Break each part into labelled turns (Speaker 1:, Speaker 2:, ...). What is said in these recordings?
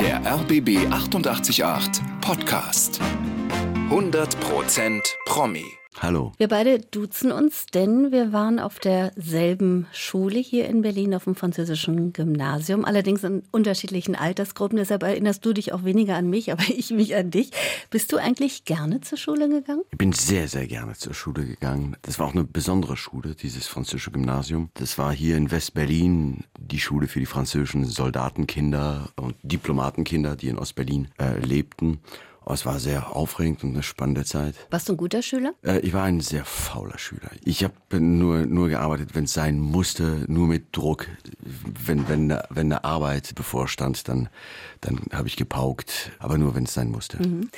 Speaker 1: Der RBB 888 Podcast. 100% Promi.
Speaker 2: Hallo.
Speaker 3: Wir beide duzen uns, denn wir waren auf derselben Schule hier in Berlin auf dem französischen Gymnasium, allerdings in unterschiedlichen Altersgruppen. Deshalb erinnerst du dich auch weniger an mich, aber ich mich an dich. Bist du eigentlich gerne zur Schule gegangen?
Speaker 2: Ich bin sehr, sehr gerne zur Schule gegangen. Das war auch eine besondere Schule, dieses französische Gymnasium. Das war hier in West-Berlin die Schule für die französischen Soldatenkinder und Diplomatenkinder, die in Ostberlin äh, lebten. Oh, es war sehr aufregend und eine spannende Zeit.
Speaker 3: Warst du ein guter Schüler?
Speaker 2: Äh, ich war ein sehr fauler Schüler. Ich habe nur, nur gearbeitet, wenn es sein musste, nur mit Druck. Wenn, wenn, wenn eine Arbeit bevorstand, dann, dann habe ich gepaukt, aber nur, wenn es sein musste.
Speaker 3: Mhm.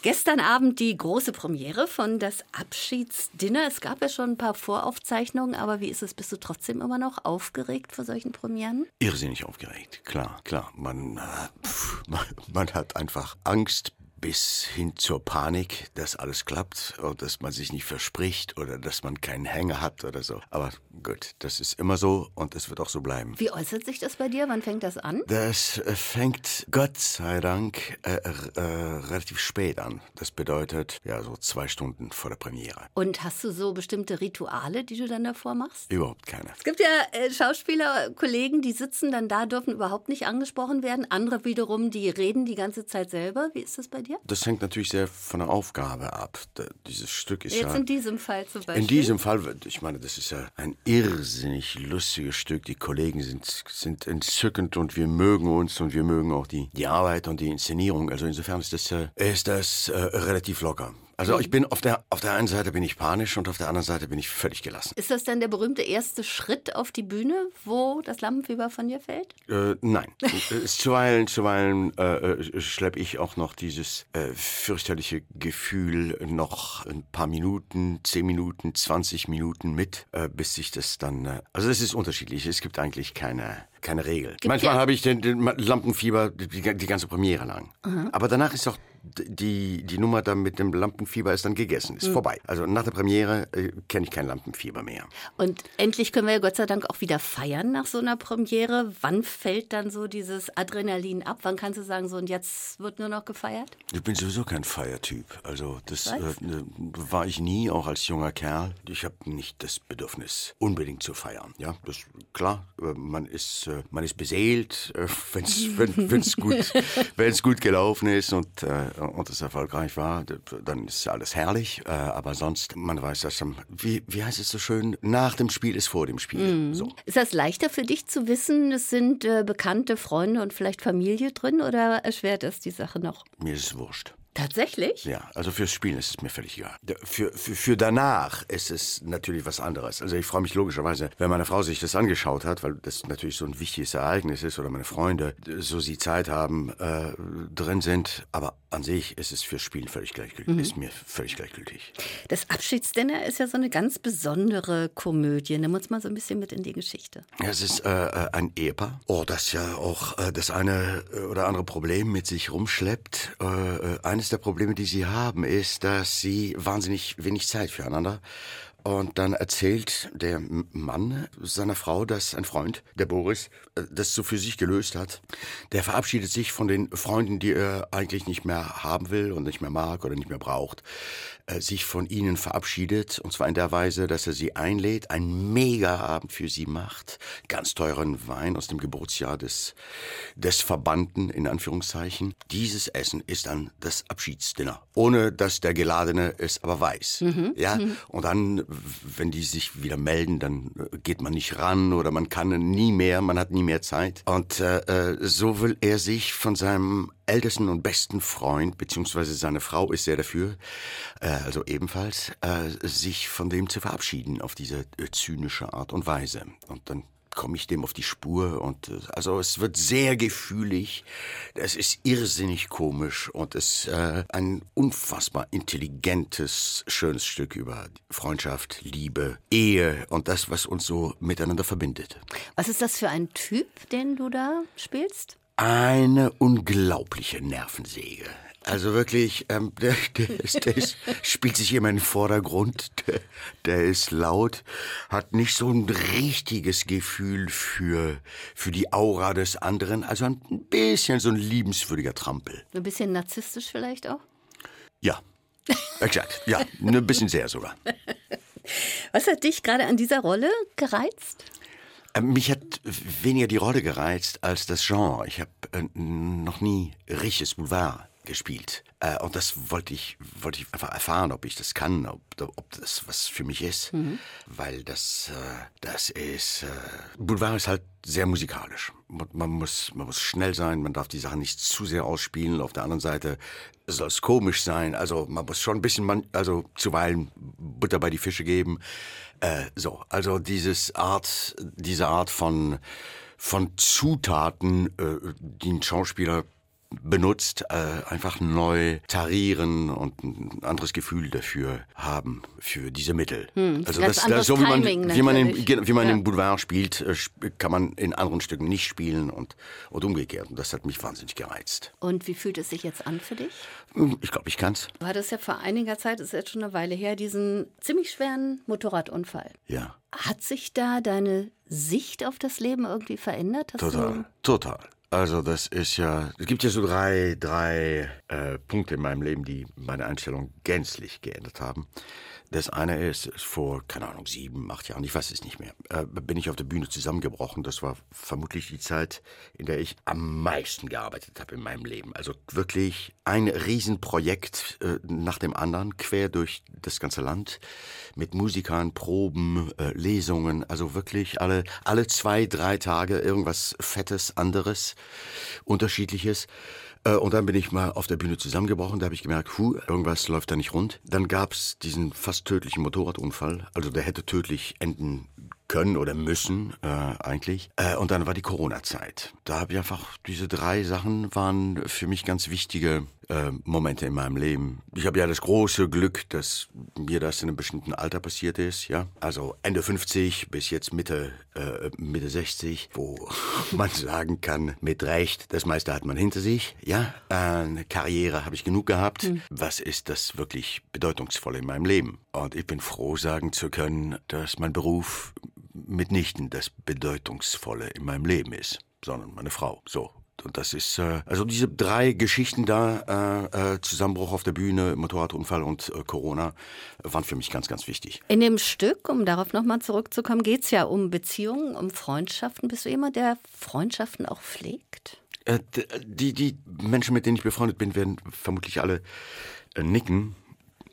Speaker 3: Gestern Abend die große Premiere von das Abschiedsdinner. Es gab ja schon ein paar Voraufzeichnungen, aber wie ist es? Bist du trotzdem immer noch aufgeregt vor solchen Premieren?
Speaker 2: Irrsinnig aufgeregt, klar, klar. Man, äh, pff, man, man hat einfach Angst, bis hin zur Panik, dass alles klappt und dass man sich nicht verspricht oder dass man keinen Hänger hat oder so. Aber gut, das ist immer so und es wird auch so bleiben.
Speaker 3: Wie äußert sich das bei dir? Wann fängt das an?
Speaker 2: Das äh, fängt Gott sei Dank äh, äh, relativ spät an. Das bedeutet ja so zwei Stunden vor der Premiere.
Speaker 3: Und hast du so bestimmte Rituale, die du dann davor machst?
Speaker 2: Überhaupt keine.
Speaker 3: Es gibt ja äh, Schauspieler, Kollegen, die sitzen dann da, dürfen überhaupt nicht angesprochen werden. Andere wiederum, die reden die ganze Zeit selber. Wie ist das bei dir?
Speaker 2: Dir? Das hängt natürlich sehr von der Aufgabe ab. Dieses Stück ist
Speaker 3: Jetzt
Speaker 2: ja.
Speaker 3: in diesem Fall zum Beispiel.
Speaker 2: In diesem Fall, ich meine, das ist ja ein irrsinnig lustiges Stück. Die Kollegen sind, sind entzückend und wir mögen uns und wir mögen auch die, die Arbeit und die Inszenierung. Also insofern ist das, äh, ist das äh, relativ locker. Also ich bin auf der, auf der einen Seite bin ich panisch und auf der anderen Seite bin ich völlig gelassen.
Speaker 3: Ist das dann der berühmte erste Schritt auf die Bühne, wo das Lampenfieber von dir fällt?
Speaker 2: Äh, nein. zuweilen zuweilen äh, schleppe ich auch noch dieses äh, fürchterliche Gefühl noch ein paar Minuten, zehn Minuten, 20 Minuten mit, äh, bis sich das dann... Äh, also es ist unterschiedlich. Es gibt eigentlich keine keine Regel.
Speaker 3: Gibt
Speaker 2: Manchmal
Speaker 3: ja-
Speaker 2: habe ich den, den Lampenfieber die, die ganze Premiere lang. Aber danach ist auch die, die Nummer dann mit dem Lampenfieber ist dann gegessen, ist vorbei. Also nach der Premiere äh, kenne ich kein Lampenfieber mehr.
Speaker 3: Und endlich können wir ja Gott sei Dank auch wieder feiern nach so einer Premiere. Wann fällt dann so dieses Adrenalin ab? Wann kannst du sagen, so und jetzt wird nur noch gefeiert?
Speaker 2: Ich bin sowieso kein Feiertyp. Also das äh, ne, war ich nie, auch als junger Kerl. Ich habe nicht das Bedürfnis, unbedingt zu feiern. Ja, das klar. Äh, Man ist, äh, man ist beseelt, äh, wenn's, wenn wenn's gut, wenn's gut gelaufen ist und und es erfolgreich war, dann ist alles herrlich. Aber sonst, man weiß das. am- Wie wie heißt es so schön? Nach dem Spiel ist vor dem Spiel. So.
Speaker 3: Ist das leichter für dich zu wissen, es sind bekannte Freunde und vielleicht Familie drin oder erschwert es die Sache noch?
Speaker 2: Mir ist es wurscht.
Speaker 3: Tatsächlich?
Speaker 2: Ja, also fürs Spielen ist es mir völlig egal. Für, für, für danach ist es natürlich was anderes. Also ich freue mich logischerweise, wenn meine Frau sich das angeschaut hat, weil das natürlich so ein wichtiges Ereignis ist oder meine Freunde, so sie Zeit haben, äh, drin sind. Aber an sich ist es fürs Spielen völlig gleichgültig. Ist mir völlig gleichgültig.
Speaker 3: Das Abschiedsdinner ist ja so eine ganz besondere Komödie. Nimm uns mal so ein bisschen mit in die Geschichte.
Speaker 2: Ja, Es ist äh, äh, ein Ehepaar, oh, das ja auch äh, das eine äh, oder andere Problem mit sich rumschleppt. Äh, äh, eines der Probleme, die sie haben, ist, dass sie wahnsinnig wenig Zeit füreinander. Und dann erzählt der Mann seiner Frau, dass ein Freund, der Boris, äh, das so für sich gelöst hat. Der verabschiedet sich von den Freunden, die er eigentlich nicht mehr haben will und nicht mehr mag oder nicht mehr braucht, sich von ihnen verabschiedet. Und zwar in der Weise, dass er sie einlädt, einen Mega-Abend für sie macht, ganz teuren Wein aus dem Geburtsjahr des, des Verbannten, in Anführungszeichen. Dieses Essen ist dann das Abschiedsdinner, ohne dass der Geladene es aber weiß. Ja, und dann, wenn die sich wieder melden, dann äh, geht man nicht ran oder man kann nie mehr, man hat nie mehr Zeit. Und äh, äh, so will er sich von seinem ältesten und besten Freund, beziehungsweise seine Frau ist sehr dafür, äh, also ebenfalls, äh, sich von dem zu verabschieden auf diese äh, zynische Art und Weise. Und dann komme ich dem auf die Spur und äh, also es wird sehr gefühlig, es ist irrsinnig komisch und es ist äh, ein unfassbar intelligentes, schönes Stück über Freundschaft, Liebe, Ehe und das, was uns so miteinander verbindet.
Speaker 3: Was ist das für ein Typ, den du da spielst?
Speaker 2: Eine unglaubliche Nervensäge. Also wirklich, ähm, der, der, ist, der ist, spielt sich immer in den Vordergrund. Der, der ist laut, hat nicht so ein richtiges Gefühl für, für die Aura des anderen. Also ein bisschen so ein liebenswürdiger Trampel.
Speaker 3: Ein bisschen narzisstisch vielleicht auch?
Speaker 2: Ja, exakt. Ja, ein bisschen sehr sogar.
Speaker 3: Was hat dich gerade an dieser Rolle gereizt?
Speaker 2: Äh, mich hat weniger die Rolle gereizt als das Genre. Ich habe äh, noch nie richtiges Boulevard gespielt. Äh, und das wollte ich, wollte ich einfach erfahren, ob ich das kann, ob, ob das was für mich ist. Mhm. Weil das, äh, das ist, äh, Boulevard ist halt sehr musikalisch. Man muss, man muss schnell sein, man darf die Sachen nicht zu sehr ausspielen. Auf der anderen Seite soll es komisch sein. Also man muss schon ein bisschen, man, also zuweilen Butter bei die Fische geben. Äh, so, also dieses Art, diese Art von, von Zutaten, äh, die ein Schauspieler benutzt, äh, einfach neu tarieren und ein anderes Gefühl dafür haben, für diese Mittel.
Speaker 3: Hm, also das, das so wie
Speaker 2: man,
Speaker 3: Timing,
Speaker 2: wie man, in, wie man ja. im Boulevard spielt, äh, kann man in anderen Stücken nicht spielen und, und umgekehrt. Und das hat mich wahnsinnig gereizt.
Speaker 3: Und wie fühlt es sich jetzt an für dich?
Speaker 2: Hm, ich glaube, ich kann's.
Speaker 3: Du hattest ja vor einiger Zeit, das ist jetzt schon eine Weile her, diesen ziemlich schweren Motorradunfall.
Speaker 2: Ja.
Speaker 3: Hat sich da deine Sicht auf das Leben irgendwie verändert?
Speaker 2: Hast total, total. Also das ist ja, es gibt ja so drei, drei äh, Punkte in meinem Leben, die meine Einstellung gänzlich geändert haben. Das eine ist, vor, keine Ahnung, sieben, acht Jahren, ich weiß es nicht mehr, äh, bin ich auf der Bühne zusammengebrochen. Das war vermutlich die Zeit, in der ich am meisten gearbeitet habe in meinem Leben. Also wirklich ein Riesenprojekt äh, nach dem anderen, quer durch das ganze Land, mit Musikern, Proben, äh, Lesungen, also wirklich alle, alle zwei, drei Tage irgendwas Fettes, anderes, Unterschiedliches. Äh, und dann bin ich mal auf der Bühne zusammengebrochen. Da habe ich gemerkt, puh, irgendwas läuft da nicht rund. Dann gab es diesen fast tödlichen Motorradunfall. Also der hätte tödlich enden können oder müssen äh, eigentlich. Äh, und dann war die Corona-Zeit. Da habe ich einfach, diese drei Sachen waren für mich ganz wichtige äh, Momente in meinem Leben. Ich habe ja das große Glück, dass mir das in einem bestimmten Alter passiert ist. Ja, Also Ende 50 bis jetzt Mitte, äh, Mitte 60, wo man sagen kann, mit Recht, das meiste hat man hinter sich. Ja, Eine Karriere habe ich genug gehabt. Mhm. Was ist das wirklich Bedeutungsvolle in meinem Leben? Und ich bin froh, sagen zu können, dass mein Beruf mitnichten das Bedeutungsvolle in meinem Leben ist, sondern meine Frau. So. Und das ist, äh, also diese drei Geschichten da, äh, äh, Zusammenbruch auf der Bühne, Motorradunfall und äh, Corona, waren für mich ganz, ganz wichtig.
Speaker 3: In dem Stück, um darauf nochmal zurückzukommen, geht es ja um Beziehungen, um Freundschaften. Bist du jemand, der Freundschaften auch pflegt?
Speaker 2: Äh, die, die Menschen, mit denen ich befreundet bin, werden vermutlich alle äh, nicken,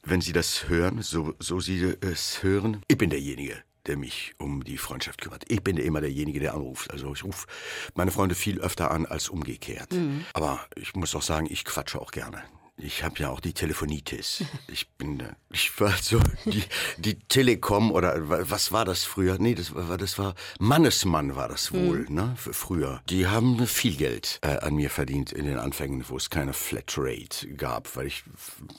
Speaker 2: wenn sie das hören, so, so sie es hören. Ich bin derjenige, der mich um die Freundschaft kümmert. Ich bin immer derjenige, der anruft. Also ich rufe meine Freunde viel öfter an als umgekehrt. Mhm. Aber ich muss auch sagen, ich quatsche auch gerne. Ich habe ja auch die Telefonitis. Ich bin, ich war so die, die Telekom oder was war das früher? Nee, das war, das war Mannesmann war das wohl, mhm. ne? Früher. Die haben viel Geld äh, an mir verdient in den Anfängen, wo es keine Flatrate gab, weil ich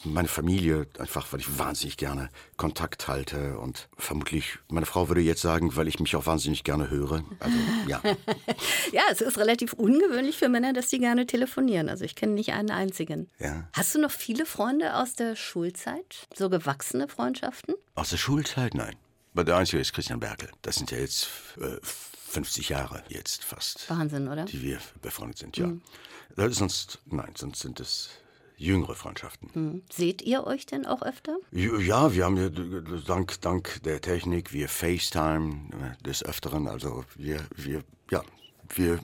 Speaker 2: meine Familie einfach, weil ich wahnsinnig gerne Kontakt halte und vermutlich meine Frau würde jetzt sagen, weil ich mich auch wahnsinnig gerne höre. Also ja.
Speaker 3: ja, es ist relativ ungewöhnlich für Männer, dass sie gerne telefonieren. Also ich kenne nicht einen einzigen.
Speaker 2: Ja.
Speaker 3: Hast du noch viele Freunde aus der Schulzeit? So gewachsene Freundschaften?
Speaker 2: Aus der Schulzeit? Nein. Aber der einzige ist Christian Berkel. Das sind ja jetzt äh, 50 Jahre jetzt fast.
Speaker 3: Wahnsinn, oder?
Speaker 2: Die wir befreundet sind, ja. Mhm. Sonst, nein, sonst sind es jüngere Freundschaften.
Speaker 3: Mhm. Seht ihr euch denn auch öfter?
Speaker 2: Ja, wir haben ja dank, dank der Technik, wir FaceTime äh, des Öfteren. Also wir, wir ja, wir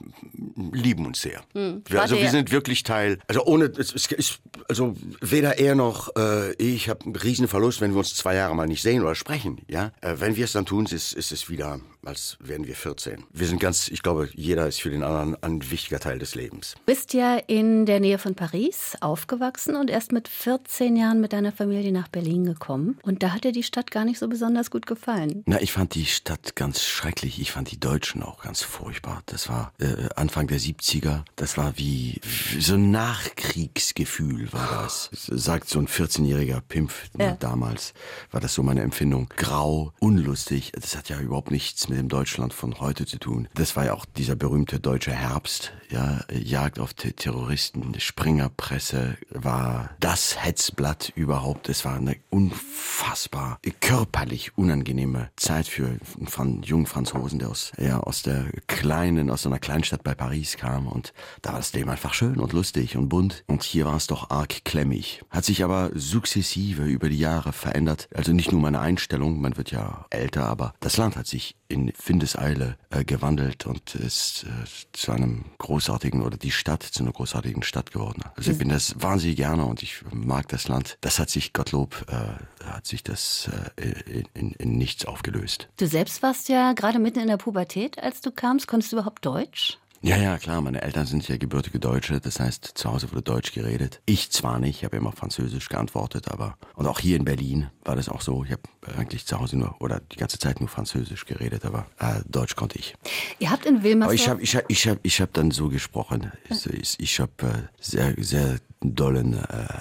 Speaker 2: lieben uns sehr. Hm, wir, also wir sind wirklich Teil, also ohne, es, es ist, also weder er noch äh, ich habe einen riesen Verlust, wenn wir uns zwei Jahre mal nicht sehen oder sprechen. Ja, äh, wenn wir es dann tun, ist, ist es wieder, als wären wir 14. Wir sind ganz, ich glaube, jeder ist für den anderen ein wichtiger Teil des Lebens.
Speaker 3: Du bist ja in der Nähe von Paris aufgewachsen und erst mit 14 Jahren mit deiner Familie nach Berlin gekommen. Und da hat dir die Stadt gar nicht so besonders gut gefallen.
Speaker 2: Na, ich fand die Stadt ganz schrecklich. Ich fand die Deutschen auch ganz furchtbar. Das war äh, Anfang der 70er. Das war wie, wie so ein Nachkriegsgefühl war das. Sagt so ein 14-jähriger Pimpf ja. damals. War das so meine Empfindung. Grau, unlustig. Das hat ja überhaupt nichts mit mit dem Deutschland von heute zu tun. Das war ja auch dieser berühmte deutsche Herbst, ja, Jagd auf Terroristen, Springerpresse war das Hetzblatt überhaupt. Es war eine unfassbar körperlich unangenehme Zeit für einen jungen Franzosen, der aus, ja, aus der kleinen, aus einer Kleinstadt bei Paris kam und da war das Leben einfach schön und lustig und bunt und hier war es doch arg klemmig. Hat sich aber sukzessive über die Jahre verändert. Also nicht nur meine Einstellung, man wird ja älter, aber das Land hat sich in Windeseile äh, gewandelt und ist äh, zu einem großartigen oder die Stadt zu einer großartigen Stadt geworden. Also ich bin das wahnsinnig gerne und ich mag das Land. Das hat sich, Gottlob, äh, hat sich das äh, in, in nichts aufgelöst.
Speaker 3: Du selbst warst ja gerade mitten in der Pubertät, als du kamst. Konntest du überhaupt Deutsch?
Speaker 2: Ja, ja, klar. Meine Eltern sind ja gebürtige Deutsche. Das heißt, zu Hause wurde Deutsch geredet. Ich zwar nicht, ich habe immer Französisch geantwortet, aber und auch hier in Berlin war das auch so. Ich habe eigentlich zu Hause nur oder die ganze Zeit nur Französisch geredet, aber äh, Deutsch konnte ich.
Speaker 3: Ihr habt in Wilmersdorf.
Speaker 2: Aber ich habe ich hab, ich hab, ich hab dann so gesprochen. Ich, ich habe äh, sehr sehr dollen äh,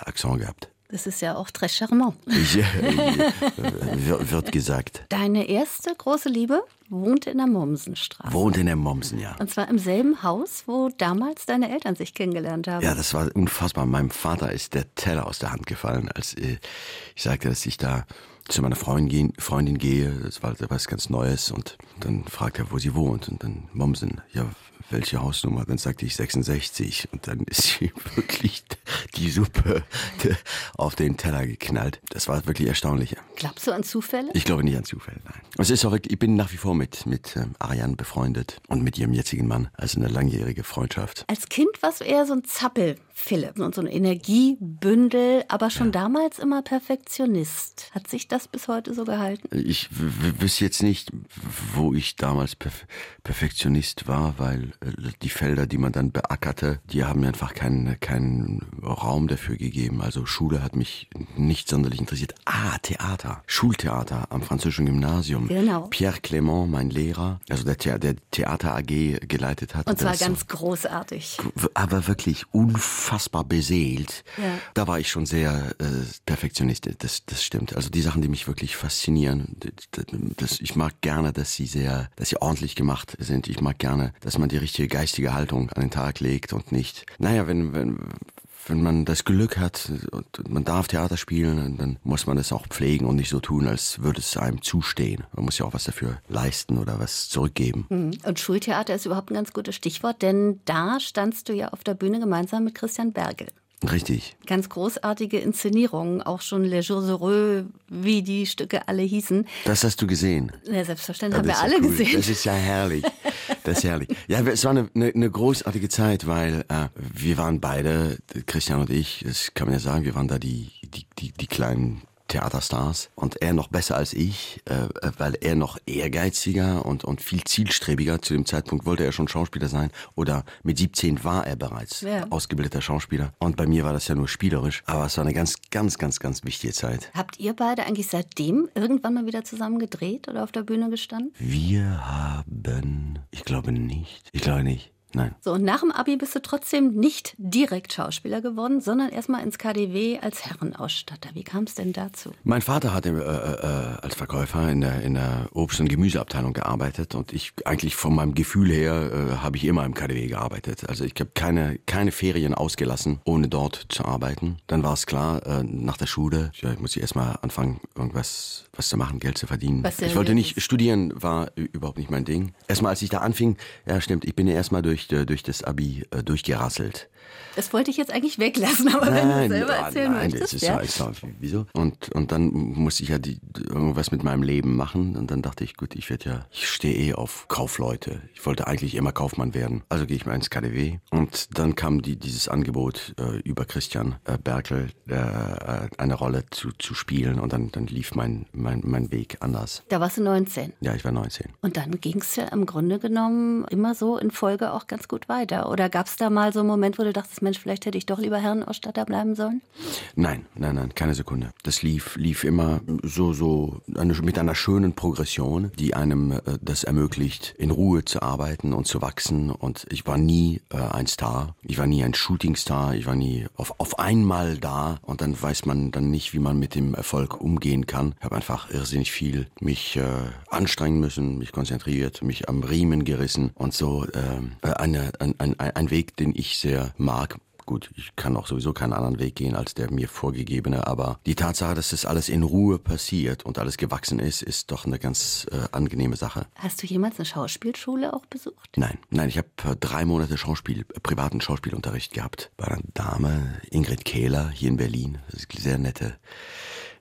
Speaker 2: Akzent gehabt.
Speaker 3: Das ist ja auch très charmant.
Speaker 2: Ja, wird gesagt.
Speaker 3: Deine erste große Liebe wohnte in der Mommsenstraße.
Speaker 2: Wohnt in der Mommsen, ja.
Speaker 3: Und zwar im selben Haus, wo damals deine Eltern sich kennengelernt haben.
Speaker 2: Ja, das war unfassbar. Meinem Vater ist der Teller aus der Hand gefallen, als äh, ich sagte, dass ich da zu meiner Freundin, Freundin gehe. Das war was ganz Neues. Und dann fragt er, wo sie wohnt. Und dann Mommsen. Ja, welche Hausnummer? Dann sagte ich 66 und dann ist sie wirklich die Suppe auf den Teller geknallt. Das war wirklich erstaunlich.
Speaker 3: Glaubst du an Zufälle?
Speaker 2: Ich glaube nicht an Zufälle, nein. Es ist auch, ich bin nach wie vor mit, mit ähm, Ariane befreundet und mit ihrem jetzigen Mann. Also eine langjährige Freundschaft.
Speaker 3: Als Kind warst du eher so ein Zappel. Philipp und so ein Energiebündel, aber schon ja. damals immer Perfektionist. Hat sich das bis heute so gehalten?
Speaker 2: Ich wüsste jetzt nicht, wo ich damals Perf Perfektionist war, weil äh, die Felder, die man dann beackerte, die haben mir einfach keinen, keinen Raum dafür gegeben. Also Schule hat mich nicht sonderlich interessiert. Ah, Theater. Schultheater am französischen Gymnasium.
Speaker 3: Genau.
Speaker 2: Pierre Clément, mein Lehrer, also der, The der Theater AG geleitet hat.
Speaker 3: Und zwar ganz großartig.
Speaker 2: Aber wirklich unfassbar beseelt. Ja. Da war ich schon sehr äh, perfektionistisch, das, das stimmt. Also die Sachen, die mich wirklich faszinieren, das, das, ich mag gerne, dass sie sehr, dass sie ordentlich gemacht sind. Ich mag gerne, dass man die richtige geistige Haltung an den Tag legt und nicht, naja, wenn, wenn, wenn man das Glück hat und man darf Theater spielen, dann muss man das auch pflegen und nicht so tun, als würde es einem zustehen. Man muss ja auch was dafür leisten oder was zurückgeben.
Speaker 3: Mhm. Und Schultheater ist überhaupt ein ganz gutes Stichwort, denn da standst du ja auf der Bühne gemeinsam mit Christian Bergel.
Speaker 2: Richtig.
Speaker 3: Ganz großartige Inszenierungen, auch schon Les Jours Heureux, wie die Stücke alle hießen.
Speaker 2: Das hast du gesehen?
Speaker 3: Ja, selbstverständlich haben wir alle cool. gesehen.
Speaker 2: Das ist ja herrlich. Das ist herrlich. Ja, es war eine, eine, eine großartige Zeit, weil äh, wir waren beide, Christian und ich, das kann man ja sagen, wir waren da die, die, die, die kleinen Theaterstars und er noch besser als ich, äh, weil er noch ehrgeiziger und, und viel zielstrebiger, zu dem Zeitpunkt wollte er schon Schauspieler sein oder mit 17 war er bereits ja. ausgebildeter Schauspieler und bei mir war das ja nur spielerisch, aber es war eine ganz, ganz, ganz, ganz wichtige Zeit.
Speaker 3: Habt ihr beide eigentlich seitdem irgendwann mal wieder zusammen gedreht oder auf der Bühne gestanden?
Speaker 2: Wir haben, ich glaube nicht, ich glaube nicht. Nein.
Speaker 3: So, und nach dem Abi bist du trotzdem nicht direkt Schauspieler geworden, sondern erstmal ins KDW als Herrenausstatter. Wie kam es denn dazu?
Speaker 2: Mein Vater hatte äh, äh, als Verkäufer in der, in der Obst- und Gemüseabteilung gearbeitet und ich eigentlich von meinem Gefühl her äh, habe ich immer im KDW gearbeitet. Also ich habe keine, keine Ferien ausgelassen, ohne dort zu arbeiten. Dann war es klar, äh, nach der Schule, ja, ich muss erstmal anfangen, irgendwas was zu machen, Geld zu verdienen. Was ich wollte nicht, studieren war überhaupt nicht mein Ding. Erstmal, als ich da anfing, ja stimmt, ich bin ja erstmal durch, äh, durch das Abi äh, durchgerasselt.
Speaker 3: Das wollte ich jetzt eigentlich weglassen, aber nein, wenn du selber erzählen nein, möchtest. Das ist ja.
Speaker 2: so, wieso? Und, und dann musste ich ja die, irgendwas mit meinem Leben machen. Und dann dachte ich, gut, ich werde ja, ich stehe eh auf Kaufleute. Ich wollte eigentlich immer Kaufmann werden. Also gehe ich mal ins KDW. Und dann kam die, dieses Angebot äh, über Christian äh, Berkel, äh, eine Rolle zu, zu spielen. Und dann, dann lief mein, mein, mein Weg anders.
Speaker 3: Da warst du 19?
Speaker 2: Ja, ich war 19.
Speaker 3: Und dann ging es ja im Grunde genommen immer so in Folge auch ganz gut weiter. Oder gab es da mal so einen Moment, wo du dachtest, Mensch, vielleicht hätte ich doch lieber Herrenausstatter bleiben sollen?
Speaker 2: Nein, nein, nein, keine Sekunde. Das lief, lief immer so, so eine, mit einer schönen Progression, die einem äh, das ermöglicht, in Ruhe zu arbeiten und zu wachsen. Und ich war nie äh, ein Star. Ich war nie ein Shootingstar. Ich war nie auf, auf einmal da. Und dann weiß man dann nicht, wie man mit dem Erfolg umgehen kann. Ich habe einfach irrsinnig viel mich äh, anstrengen müssen, mich konzentriert, mich am Riemen gerissen und so äh, eine, ein, ein, ein Weg, den ich sehr mag. Gut, ich kann auch sowieso keinen anderen Weg gehen als der mir vorgegebene, aber die Tatsache, dass das alles in Ruhe passiert und alles gewachsen ist, ist doch eine ganz äh, angenehme Sache.
Speaker 3: Hast du jemals eine Schauspielschule auch besucht?
Speaker 2: Nein, nein, ich habe äh, drei Monate Schauspiel, äh, privaten Schauspielunterricht gehabt bei einer Dame, Ingrid Kehler, hier in Berlin. Das ist eine sehr nette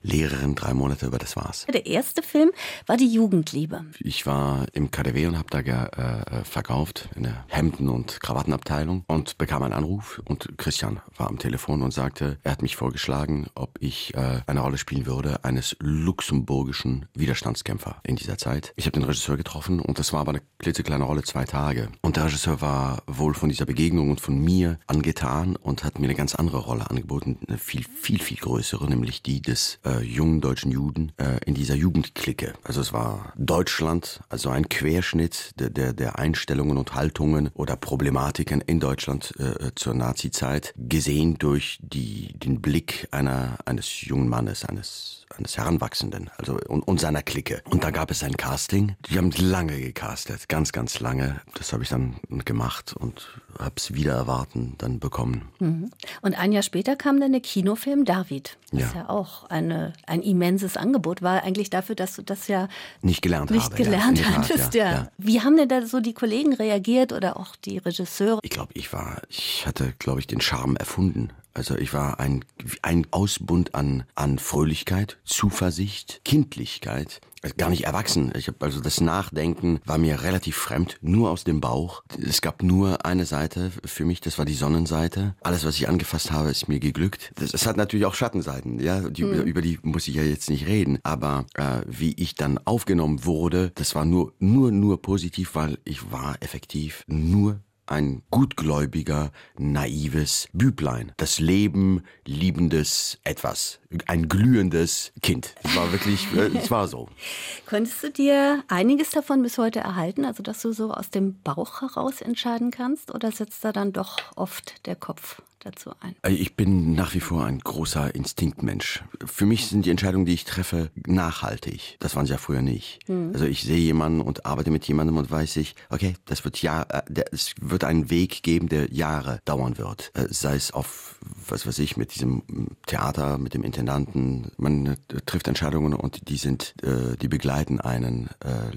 Speaker 2: Lehrerin, drei Monate, aber das war's.
Speaker 3: Der erste Film war die Jugendliebe.
Speaker 2: Ich war im KDW und habe da äh, verkauft in der Hemden- und Krawattenabteilung und bekam einen Anruf und Christian war am Telefon und sagte, er hat mich vorgeschlagen, ob ich äh, eine Rolle spielen würde eines luxemburgischen Widerstandskämpfer in dieser Zeit. Ich habe den Regisseur getroffen und das war aber eine klitzekleine Rolle, zwei Tage. Und der Regisseur war wohl von dieser Begegnung und von mir angetan und hat mir eine ganz andere Rolle angeboten, eine viel, viel, viel größere, nämlich die des äh, äh, jungen deutschen Juden äh, in dieser Jugendklicke. Also es war Deutschland, also ein Querschnitt der, der, der Einstellungen und Haltungen oder Problematiken in Deutschland äh, zur Nazizeit, gesehen durch die, den Blick einer, eines jungen Mannes, eines eines Heranwachsenden, also und, und seiner Clique. Und da gab es ein Casting. Die haben lange gecastet, ganz, ganz lange. Das habe ich dann gemacht und habe es wieder erwarten dann bekommen.
Speaker 3: Mhm. Und ein Jahr später kam dann der Kinofilm David. Das ja. ja auch eine, ein immenses Angebot war eigentlich dafür, dass du das ja
Speaker 2: nicht gelernt,
Speaker 3: nicht
Speaker 2: habe,
Speaker 3: gelernt
Speaker 2: ja,
Speaker 3: hattest. Ja, ja. Wie haben denn da so die Kollegen reagiert oder auch die Regisseure?
Speaker 2: Ich glaube, ich war, ich hatte, glaube ich, den Charme erfunden. Also ich war ein, ein Ausbund an, an Fröhlichkeit, Zuversicht, Kindlichkeit. Gar nicht erwachsen. Ich habe also das Nachdenken war mir relativ fremd, nur aus dem Bauch. Es gab nur eine Seite für mich, das war die Sonnenseite. Alles, was ich angefasst habe, ist mir geglückt. Das, das hat natürlich auch Schattenseiten, ja, die, mhm. über die muss ich ja jetzt nicht reden. Aber äh, wie ich dann aufgenommen wurde, das war nur, nur, nur positiv, weil ich war effektiv nur ein gutgläubiger, naives Büblein. Das Leben liebendes Etwas. Ein glühendes Kind. Es war wirklich, äh, es war so.
Speaker 3: Konntest du dir einiges davon bis heute erhalten? Also, dass du so aus dem Bauch heraus entscheiden kannst? Oder setzt da dann doch oft der Kopf dazu ein?
Speaker 2: Äh, ich bin nach wie vor ein großer Instinktmensch. Für mich sind die Entscheidungen, die ich treffe, nachhaltig. Das waren sie ja früher nicht. Hm. Also ich sehe jemanden und arbeite mit jemandem und weiß ich, okay, das wird ja, äh, es wird einen Weg geben, der Jahre dauern wird. Äh, sei es auf, was weiß ich, mit diesem Theater, mit dem Intendanten. Man trifft Entscheidungen und die sind, die begleiten einen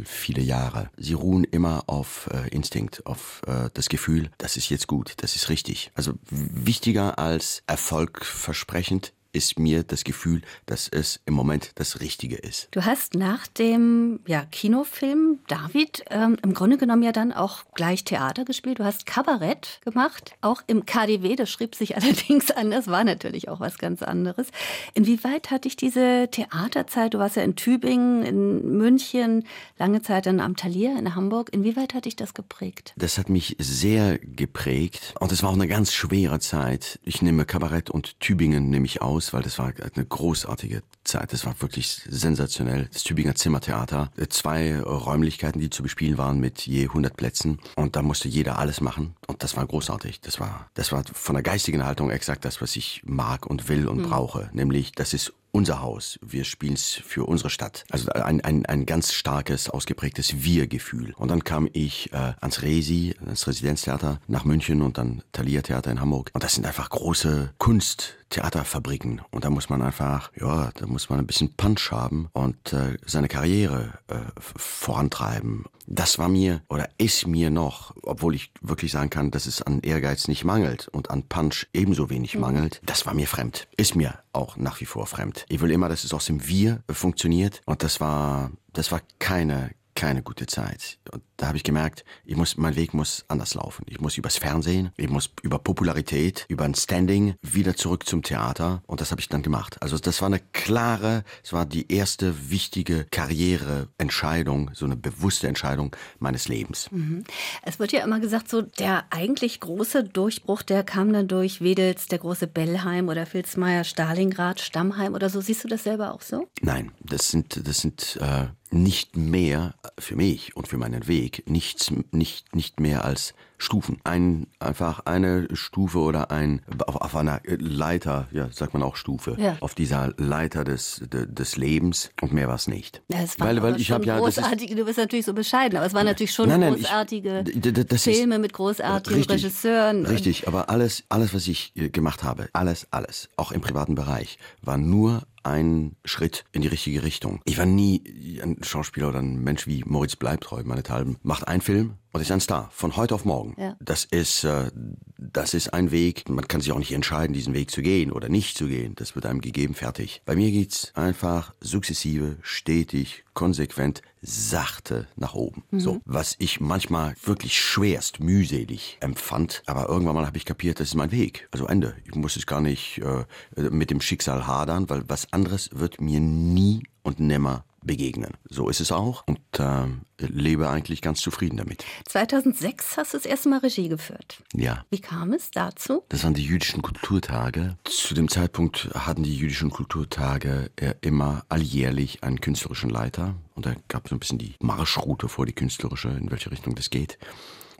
Speaker 2: viele Jahre. Sie ruhen immer auf Instinkt, auf das Gefühl, das ist jetzt gut, das ist richtig. Also wie wichtiger als erfolgversprechend ist mir das Gefühl, dass es im Moment das Richtige ist.
Speaker 3: Du hast nach dem ja, Kinofilm David ähm, im Grunde genommen ja dann auch gleich Theater gespielt. Du hast Kabarett gemacht, auch im KDW. Das schrieb sich allerdings anders, war natürlich auch was ganz anderes. Inwieweit hat dich diese Theaterzeit, du warst ja in Tübingen, in München, lange Zeit dann am Talier in Hamburg, inwieweit hat dich das geprägt?
Speaker 2: Das hat mich sehr geprägt und es war auch eine ganz schwere Zeit. Ich nehme Kabarett und Tübingen nehme ich aus, weil das war eine großartige Zeit. Das war wirklich sensationell. Das Tübinger Zimmertheater. Zwei Räumlichkeiten, die zu bespielen waren mit je 100 Plätzen. Und da musste jeder alles machen. Und das war großartig. Das war, das war von der geistigen Haltung exakt das, was ich mag und will und mhm. brauche. Nämlich, das ist unser Haus. Wir spielen es für unsere Stadt. Also ein, ein, ein ganz starkes, ausgeprägtes Wir-Gefühl. Und dann kam ich äh, ans Resi, ans Residenztheater nach München und dann Thalia Theater in Hamburg. Und das sind einfach große Kunsttheaterfabriken. Und da muss man einfach, ja, da muss man ein bisschen Punch haben und äh, seine Karriere äh, vorantreiben. Das war mir oder ist mir noch, obwohl ich wirklich sagen kann, dass es an Ehrgeiz nicht mangelt und an Punch ebenso wenig mhm. mangelt, das war mir fremd. Ist mir auch nach wie vor fremd. Ich will immer, dass es aus dem Wir funktioniert und das war, das war keine keine gute Zeit. Und da habe ich gemerkt, ich muss, mein Weg muss anders laufen. Ich muss übers Fernsehen, ich muss über Popularität, über ein Standing wieder zurück zum Theater. Und das habe ich dann gemacht. Also das war eine klare, es war die erste wichtige Karriereentscheidung, so eine bewusste Entscheidung meines Lebens.
Speaker 3: Mhm. Es wird ja immer gesagt, so der eigentlich große Durchbruch, der kam dann durch Wedels, der große Bellheim oder Filzmeier, Stalingrad, Stammheim oder so. Siehst du das selber auch so?
Speaker 2: Nein, das sind, das sind äh, nicht mehr für mich und für meinen Weg nichts nicht nicht mehr als Stufen. Ein einfach eine Stufe oder ein auf, auf einer Leiter, ja, sagt man auch Stufe, ja. auf dieser Leiter des de, des Lebens und mehr war es nicht.
Speaker 3: Ja, es war weil weil ich habe ja großartige, du bist natürlich so bescheiden, aber es waren natürlich schon nein, nein, großartige ich, Filme ist, mit großartigen richtig, Regisseuren.
Speaker 2: Richtig, aber alles alles was ich äh, gemacht habe, alles alles, auch im privaten Bereich, war nur ein Schritt in die richtige Richtung. Ich war nie ein Schauspieler oder ein Mensch wie Moritz Bleibtreu, meine Talben. Macht einen Film und ist ein Star. Von heute auf morgen. Ja. Das ist, äh, das ist ein Weg. Man kann sich auch nicht entscheiden, diesen Weg zu gehen oder nicht zu gehen. Das wird einem gegeben, fertig. Bei mir geht's einfach sukzessive, stetig, konsequent, sachte nach oben. Mhm. So, was ich manchmal wirklich schwerst mühselig empfand, aber irgendwann mal habe ich kapiert, das ist mein Weg. Also Ende. Ich muss es gar nicht äh, mit dem Schicksal hadern, weil was anderes wird mir nie und nimmer begegnen. So ist es auch und äh, lebe eigentlich ganz zufrieden damit.
Speaker 3: 2006 hast du das erste Mal Regie geführt.
Speaker 2: Ja.
Speaker 3: Wie kam es dazu?
Speaker 2: Das waren die jüdischen Kulturtage. Zu dem Zeitpunkt hatten die jüdischen Kulturtage äh, immer alljährlich einen künstlerischen Leiter und da gab es so ein bisschen die Marschroute vor die künstlerische, in welche Richtung das geht.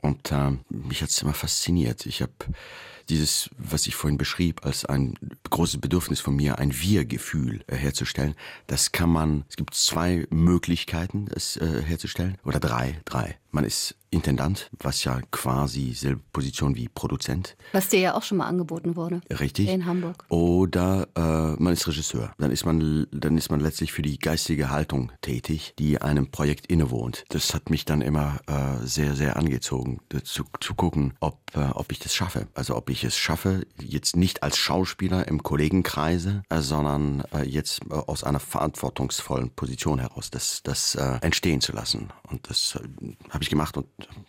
Speaker 2: Und äh, mich hat es immer fasziniert. Ich habe dieses, was ich vorhin beschrieb, als ein großes Bedürfnis von mir, ein Wir-Gefühl äh, herzustellen, das kann man, es gibt zwei Möglichkeiten, es äh, herzustellen, oder drei, drei. Man ist Intendant, was ja quasi selbe Position wie Produzent.
Speaker 3: Was dir ja auch schon mal angeboten wurde.
Speaker 2: Richtig.
Speaker 3: In Hamburg.
Speaker 2: Oder äh, man ist Regisseur. Dann ist man, dann ist man letztlich für die geistige Haltung tätig, die einem Projekt innewohnt. Das hat mich dann immer äh, sehr, sehr angezogen, zu, zu gucken, ob, äh, ob ich das schaffe. Also ob ich es schaffe, jetzt nicht als Schauspieler im Kollegenkreise, äh, sondern äh, jetzt äh, aus einer verantwortungsvollen Position heraus, das, das entstehen zu lassen. Und das habe ich gemacht und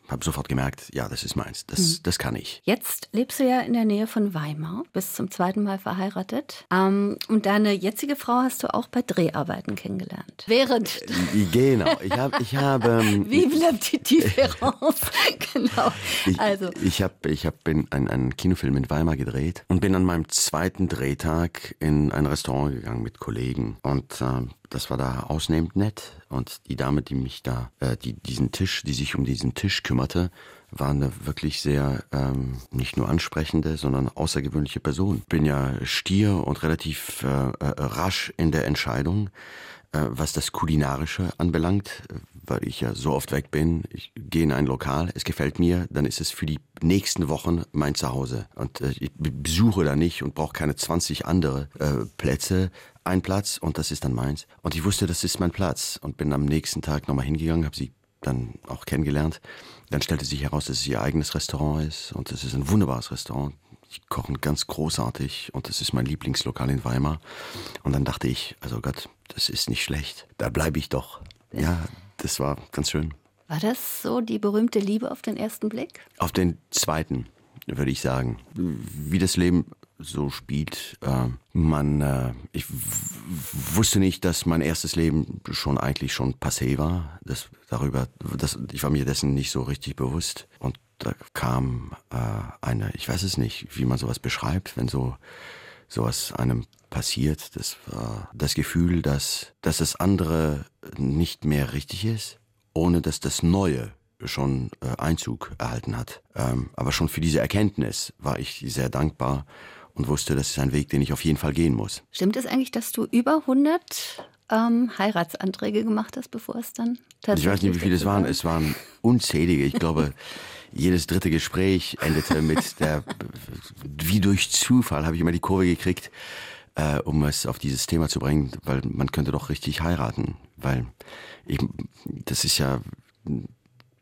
Speaker 2: habe sofort gemerkt, ja, das ist meins, das, mhm. das kann ich.
Speaker 3: Jetzt lebst du ja in der Nähe von Weimar, bist zum zweiten Mal verheiratet. Ähm, und deine jetzige Frau hast du auch bei Dreharbeiten kennengelernt. Während.
Speaker 2: Äh, genau, ich habe. Ich hab, ähm,
Speaker 3: Wie bleibt die Differenz? genau.
Speaker 2: Ich, also. ich habe ich hab einen, einen Kinofilm in Weimar gedreht und bin an meinem zweiten Drehtag in ein Restaurant gegangen mit Kollegen. Und äh, das war da ausnehmend nett. Und die Dame, die mich da, äh, die diesen Tisch, die sich um diesen Tisch kümmerte, war eine wirklich sehr ähm, nicht nur ansprechende, sondern außergewöhnliche Person. Bin ja stier und relativ äh, äh, rasch in der Entscheidung, was das Kulinarische anbelangt, weil ich ja so oft weg bin. Ich gehe in ein Lokal, es gefällt mir, dann ist es für die nächsten Wochen mein Zuhause. Und äh, ich besuche da nicht und brauche keine 20 andere äh, Plätze. Ein Platz und das ist dann meins. Und ich wusste, das ist mein Platz und bin am nächsten Tag nochmal hingegangen, habe sie dann auch kennengelernt. Dann stellte sich heraus, dass es ihr eigenes Restaurant ist und es ist ein wunderbares Restaurant. Die kochen ganz großartig und das ist mein Lieblingslokal in Weimar. Und dann dachte ich, also Gott, das ist nicht schlecht. Da bleibe ich doch. Ja, das war ganz schön.
Speaker 3: War das so die berühmte Liebe auf den ersten Blick?
Speaker 2: Auf den zweiten, würde ich sagen. Wie das Leben so spielt. Äh, man, äh, ich wusste nicht, dass mein erstes Leben schon eigentlich schon passé war. Das, darüber, das, ich war mir dessen nicht so richtig bewusst. Und da kam äh, eine, ich weiß es nicht, wie man sowas beschreibt, wenn so sowas einem passiert. Das war das Gefühl, dass, dass das andere nicht mehr richtig ist, ohne dass das Neue schon äh, Einzug erhalten hat. Ähm, aber schon für diese Erkenntnis war ich sehr dankbar und wusste, das ist ein Weg, den ich auf jeden Fall gehen muss.
Speaker 3: Stimmt es eigentlich, dass du über 100 ähm, Heiratsanträge gemacht hast, bevor es dann
Speaker 2: tatsächlich Ich weiß nicht, wie viele es waren. Es waren unzählige. Ich glaube, jedes dritte Gespräch endete mit der, wie durch Zufall habe ich immer die Kurve gekriegt, äh, um es auf dieses Thema zu bringen, weil man könnte doch richtig heiraten, weil eben, das ist ja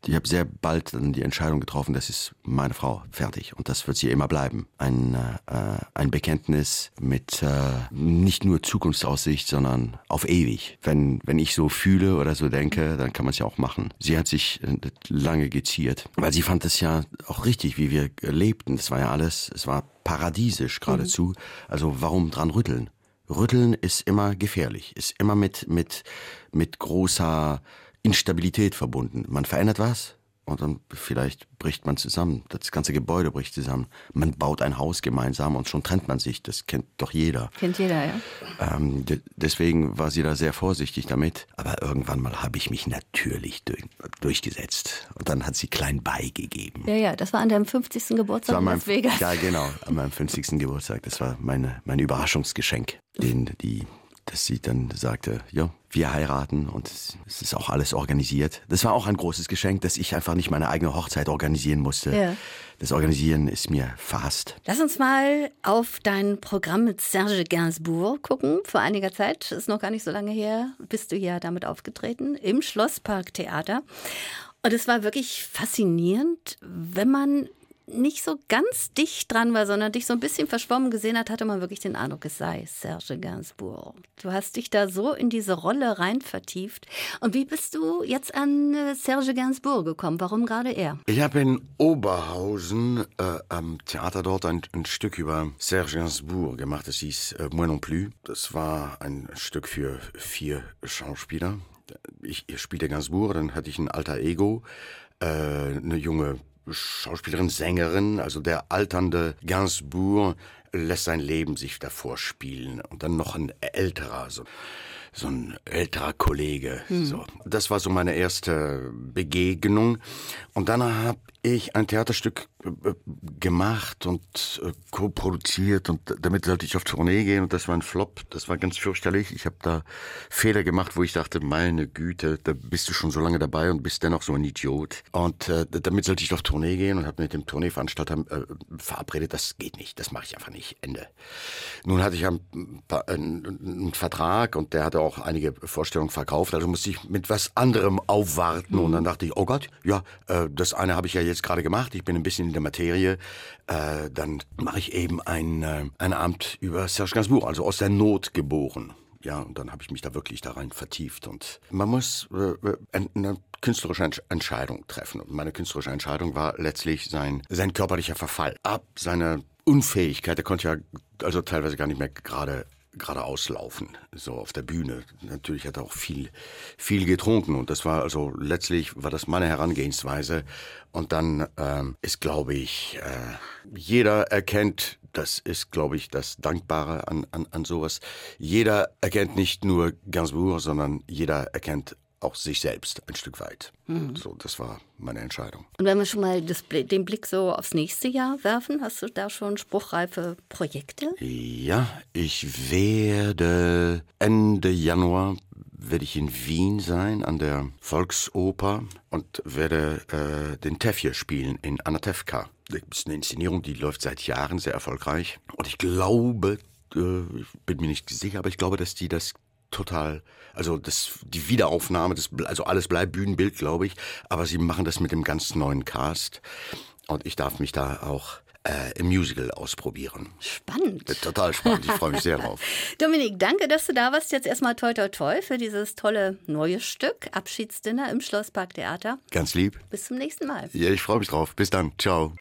Speaker 2: ich habe sehr bald dann die Entscheidung getroffen, das ist meine Frau, fertig. Und das wird sie immer bleiben. Ein, äh, ein Bekenntnis mit äh, nicht nur Zukunftsaussicht, sondern auf ewig. Wenn, wenn ich so fühle oder so denke, dann kann man es ja auch machen. Sie hat sich äh, lange geziert, weil sie fand es ja auch richtig, wie wir lebten. Das war ja alles, es war paradiesisch geradezu. Mhm. Also warum dran rütteln? Rütteln ist immer gefährlich, ist immer mit, mit, mit großer Instabilität verbunden. Man verändert was und dann vielleicht bricht man zusammen. Das ganze Gebäude bricht zusammen. Man baut ein Haus gemeinsam und schon trennt man sich. Das kennt doch jeder.
Speaker 3: Kennt jeder, ja.
Speaker 2: Ähm, deswegen war sie da sehr vorsichtig damit. Aber irgendwann mal habe ich mich natürlich durch, durchgesetzt. Und dann hat sie klein beigegeben.
Speaker 3: Ja, ja, das war an deinem 50. Geburtstag in Las Vegas.
Speaker 2: Ja, genau, an meinem 50. Geburtstag. Das war meine, mein Überraschungsgeschenk, den die dass sie dann sagte, ja, wir heiraten und es ist auch alles organisiert. Das war auch ein großes Geschenk, dass ich einfach nicht meine eigene Hochzeit organisieren musste. Ja. Das Organisieren ist mir fast.
Speaker 3: Lass uns mal auf dein Programm mit Serge Gainsbourg gucken. Vor einiger Zeit, ist noch gar nicht so lange her, bist du ja damit aufgetreten im Schlossparktheater. Und es war wirklich faszinierend, wenn man nicht so ganz dicht dran war, sondern dich so ein bisschen verschwommen gesehen hat, hatte man wirklich den Eindruck, es sei Serge Gainsbourg. Du hast dich da so in diese Rolle rein vertieft. Und wie bist du jetzt an äh, Serge Gainsbourg gekommen? Warum gerade er?
Speaker 2: Ich habe in Oberhausen äh, am Theater dort ein, ein, Stück über Serge Gainsbourg gemacht. Das hieß äh, Moi non plus. Das war ein Stück für vier Schauspieler. Ich, ich spielte Gainsbourg, dann hatte ich ein alter Ego, äh, eine junge Schauspielerin, Sängerin, also der alternde Gainsbourg lässt sein Leben sich davor spielen und dann noch ein älterer, so, so ein älterer Kollege. Hm. So. Das war so meine erste Begegnung. Und dann habe ich ein Theaterstück gemacht und äh, co-produziert und damit sollte ich auf Tournee gehen und das war ein Flop. Das war ganz fürchterlich. Ich habe da Fehler gemacht, wo ich dachte, meine Güte, da bist du schon so lange dabei und bist dennoch so ein Idiot. Und äh, damit sollte ich auf Tournee gehen und habe mit dem Tourneeveranstalter äh, verabredet, das geht nicht, das mache ich einfach nicht. Ende. Nun hatte ich einen, einen, einen, Vertrag und der hatte auch einige Vorstellungen verkauft, also musste ich mit was anderem aufwarten mhm. und dann dachte ich, oh Gott, ja, äh, das eine habe ich ja jetzt gerade gemacht. Ich bin ein bisschen der Materie. Äh, dann mache ich eben ein, äh, ein Amt über Serge Gainsbourg, also aus der Not geboren. Ja, und dann habe ich mich da wirklich da rein vertieft. Und man muss äh, äh eine künstlerische Entscheidung treffen. Und meine künstlerische Entscheidung war letztlich sein, sein körperlicher Verfall. Ab seiner Unfähigkeit, er konnte ja also teilweise gar nicht mehr gerade geradeaus laufen, so auf der Bühne. Natürlich hat er auch viel, viel getrunken und das war also letztlich war das meine Herangehensweise. Und dann ähm, ist, glaube ich, äh, jeder erkennt, das ist, glaube ich, das Dankbare an, an, an sowas. Jeder erkennt nicht nur Gainsbourg, sondern jeder erkennt auch sich selbst ein Stück weit. Mhm. So, das war meine Entscheidung.
Speaker 3: Und wenn wir schon mal das, den Blick so aufs nächste Jahr werfen, hast du da schon spruchreife Projekte?
Speaker 2: Ja, ich werde Ende Januar werde ich in Wien sein an der Volksoper und werde äh, den Tefje spielen in Anatevka. Das ist eine Inszenierung, die läuft seit Jahren sehr erfolgreich. Und ich glaube, äh, ich bin mir nicht sicher, aber ich glaube, dass die das total, also das, die Wiederaufnahme, das, also alles bleibt Bühnenbild, glaube ich, aber sie machen das mit dem ganz neuen Cast und ich darf mich da auch äh, im Musical ausprobieren.
Speaker 3: Spannend.
Speaker 2: Total spannend. Ich freue mich sehr drauf.
Speaker 3: Dominik, danke, dass du da warst. Jetzt erstmal toi toi toi für dieses tolle neue Stück. Abschiedsdinner im Schlossparktheater.
Speaker 2: Ganz lieb.
Speaker 3: Bis zum nächsten Mal.
Speaker 2: Ja, ich freue mich drauf. Bis dann. Ciao.